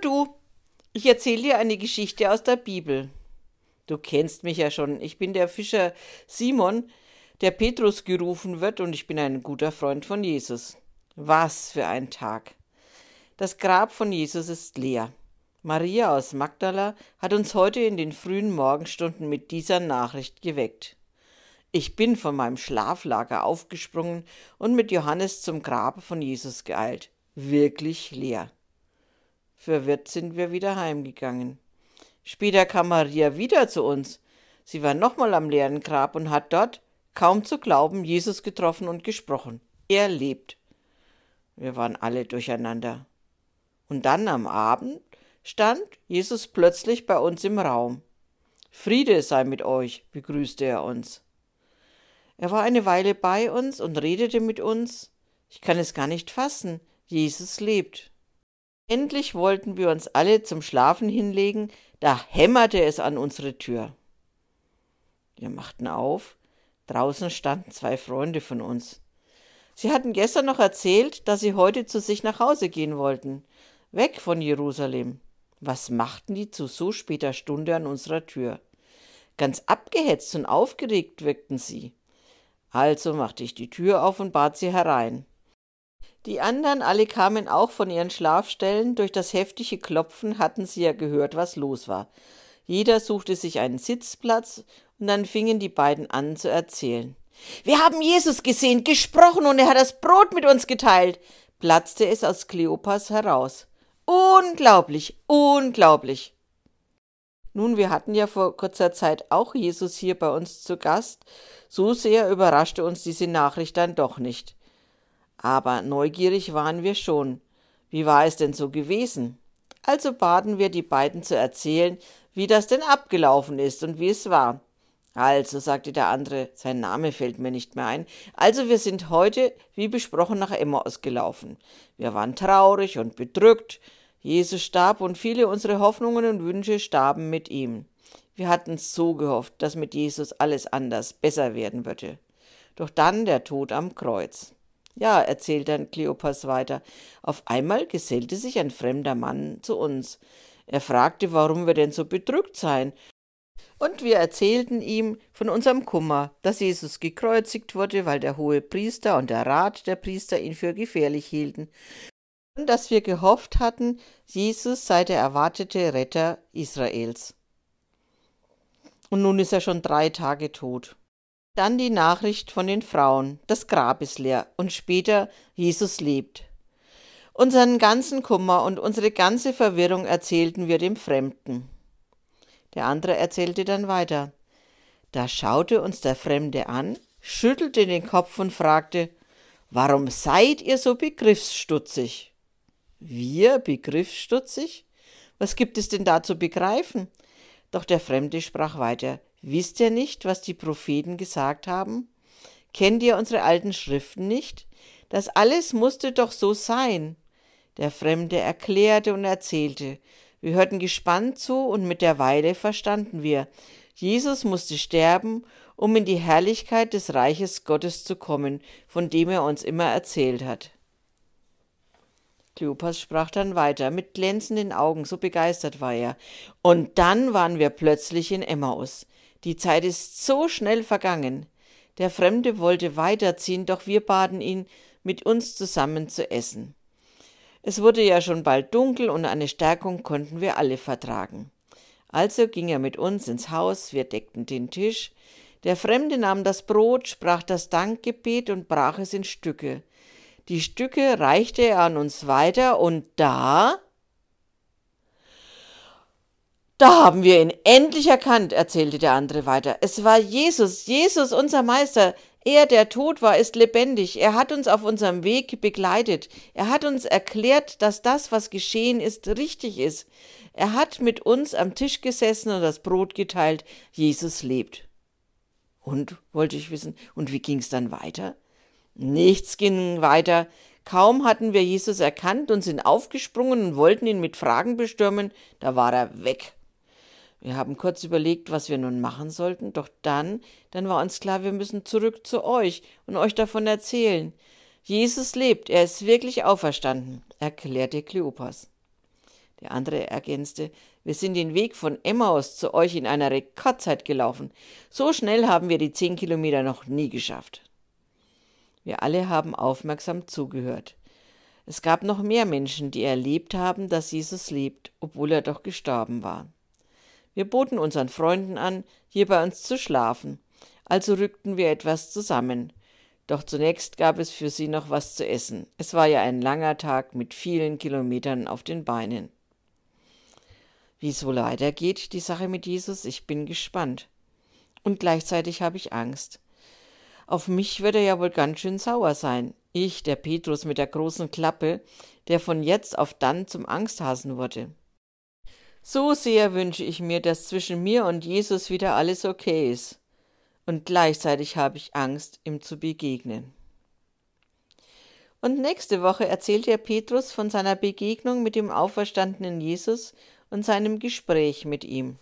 Du, ich erzähle dir eine Geschichte aus der Bibel. Du kennst mich ja schon, ich bin der Fischer Simon, der Petrus gerufen wird, und ich bin ein guter Freund von Jesus. Was für ein Tag. Das Grab von Jesus ist leer. Maria aus Magdala hat uns heute in den frühen Morgenstunden mit dieser Nachricht geweckt. Ich bin von meinem Schlaflager aufgesprungen und mit Johannes zum Grab von Jesus geeilt. Wirklich leer. Verwirrt sind wir wieder heimgegangen. Später kam Maria wieder zu uns. Sie war nochmal am leeren Grab und hat dort, kaum zu glauben, Jesus getroffen und gesprochen. Er lebt. Wir waren alle durcheinander. Und dann am Abend stand Jesus plötzlich bei uns im Raum. Friede sei mit euch, begrüßte er uns. Er war eine Weile bei uns und redete mit uns. Ich kann es gar nicht fassen. Jesus lebt. Endlich wollten wir uns alle zum Schlafen hinlegen, da hämmerte es an unsere Tür. Wir machten auf, draußen standen zwei Freunde von uns. Sie hatten gestern noch erzählt, dass sie heute zu sich nach Hause gehen wollten, weg von Jerusalem. Was machten die zu so später Stunde an unserer Tür? Ganz abgehetzt und aufgeregt wirkten sie. Also machte ich die Tür auf und bat sie herein. Die anderen alle kamen auch von ihren Schlafstellen, durch das heftige Klopfen hatten sie ja gehört, was los war. Jeder suchte sich einen Sitzplatz, und dann fingen die beiden an zu erzählen. Wir haben Jesus gesehen, gesprochen, und er hat das Brot mit uns geteilt, platzte es aus Kleopas heraus. Unglaublich, unglaublich. Nun, wir hatten ja vor kurzer Zeit auch Jesus hier bei uns zu Gast. So sehr überraschte uns diese Nachricht dann doch nicht aber neugierig waren wir schon. Wie war es denn so gewesen? Also baten wir die beiden zu erzählen, wie das denn abgelaufen ist und wie es war. Also, sagte der andere, sein Name fällt mir nicht mehr ein. Also, wir sind heute, wie besprochen, nach Emmaus gelaufen. Wir waren traurig und bedrückt. Jesus starb und viele unserer Hoffnungen und Wünsche starben mit ihm. Wir hatten so gehofft, dass mit Jesus alles anders, besser werden würde. Doch dann der Tod am Kreuz. Ja, erzählt dann Kleopas weiter, auf einmal gesellte sich ein fremder Mann zu uns. Er fragte, warum wir denn so bedrückt seien. Und wir erzählten ihm von unserem Kummer, dass Jesus gekreuzigt wurde, weil der hohe Priester und der Rat der Priester ihn für gefährlich hielten, und dass wir gehofft hatten, Jesus sei der erwartete Retter Israels. Und nun ist er schon drei Tage tot. Dann die Nachricht von den Frauen, das Grab ist leer und später Jesus lebt. Unseren ganzen Kummer und unsere ganze Verwirrung erzählten wir dem Fremden. Der andere erzählte dann weiter. Da schaute uns der Fremde an, schüttelte den Kopf und fragte, Warum seid ihr so begriffsstutzig? Wir begriffsstutzig? Was gibt es denn da zu begreifen? Doch der Fremde sprach weiter, Wisst ihr nicht, was die Propheten gesagt haben? Kennt ihr unsere alten Schriften nicht? Das alles musste doch so sein. Der Fremde erklärte und erzählte. Wir hörten gespannt zu und mit der Weile verstanden wir. Jesus musste sterben, um in die Herrlichkeit des Reiches Gottes zu kommen, von dem er uns immer erzählt hat. Kleopas sprach dann weiter, mit glänzenden Augen, so begeistert war er. Und dann waren wir plötzlich in Emmaus. Die Zeit ist so schnell vergangen. Der Fremde wollte weiterziehen, doch wir baten ihn, mit uns zusammen zu essen. Es wurde ja schon bald dunkel und eine Stärkung konnten wir alle vertragen. Also ging er mit uns ins Haus, wir deckten den Tisch. Der Fremde nahm das Brot, sprach das Dankgebet und brach es in Stücke. Die Stücke reichte er an uns weiter und da da haben wir ihn endlich erkannt, erzählte der andere weiter. Es war Jesus, Jesus, unser Meister. Er, der tot war, ist lebendig. Er hat uns auf unserem Weg begleitet. Er hat uns erklärt, dass das, was geschehen ist, richtig ist. Er hat mit uns am Tisch gesessen und das Brot geteilt. Jesus lebt. Und, wollte ich wissen, und wie ging's dann weiter? Nichts ging weiter. Kaum hatten wir Jesus erkannt und sind aufgesprungen und wollten ihn mit Fragen bestürmen, da war er weg. Wir haben kurz überlegt, was wir nun machen sollten, doch dann, dann war uns klar, wir müssen zurück zu euch und euch davon erzählen. Jesus lebt, er ist wirklich auferstanden, erklärte Kleopas. Der andere ergänzte, wir sind den Weg von Emmaus zu euch in einer Rekordzeit gelaufen. So schnell haben wir die zehn Kilometer noch nie geschafft. Wir alle haben aufmerksam zugehört. Es gab noch mehr Menschen, die erlebt haben, dass Jesus lebt, obwohl er doch gestorben war. Wir boten unseren Freunden an, hier bei uns zu schlafen, also rückten wir etwas zusammen. Doch zunächst gab es für sie noch was zu essen. Es war ja ein langer Tag mit vielen Kilometern auf den Beinen. Wie es wohl weitergeht, die Sache mit Jesus, ich bin gespannt. Und gleichzeitig habe ich Angst. Auf mich wird er ja wohl ganz schön sauer sein. Ich, der Petrus mit der großen Klappe, der von jetzt auf dann zum Angsthasen wurde. So sehr wünsche ich mir, dass zwischen mir und Jesus wieder alles okay ist. Und gleichzeitig habe ich Angst, ihm zu begegnen. Und nächste Woche erzählt er Petrus von seiner Begegnung mit dem auferstandenen Jesus und seinem Gespräch mit ihm.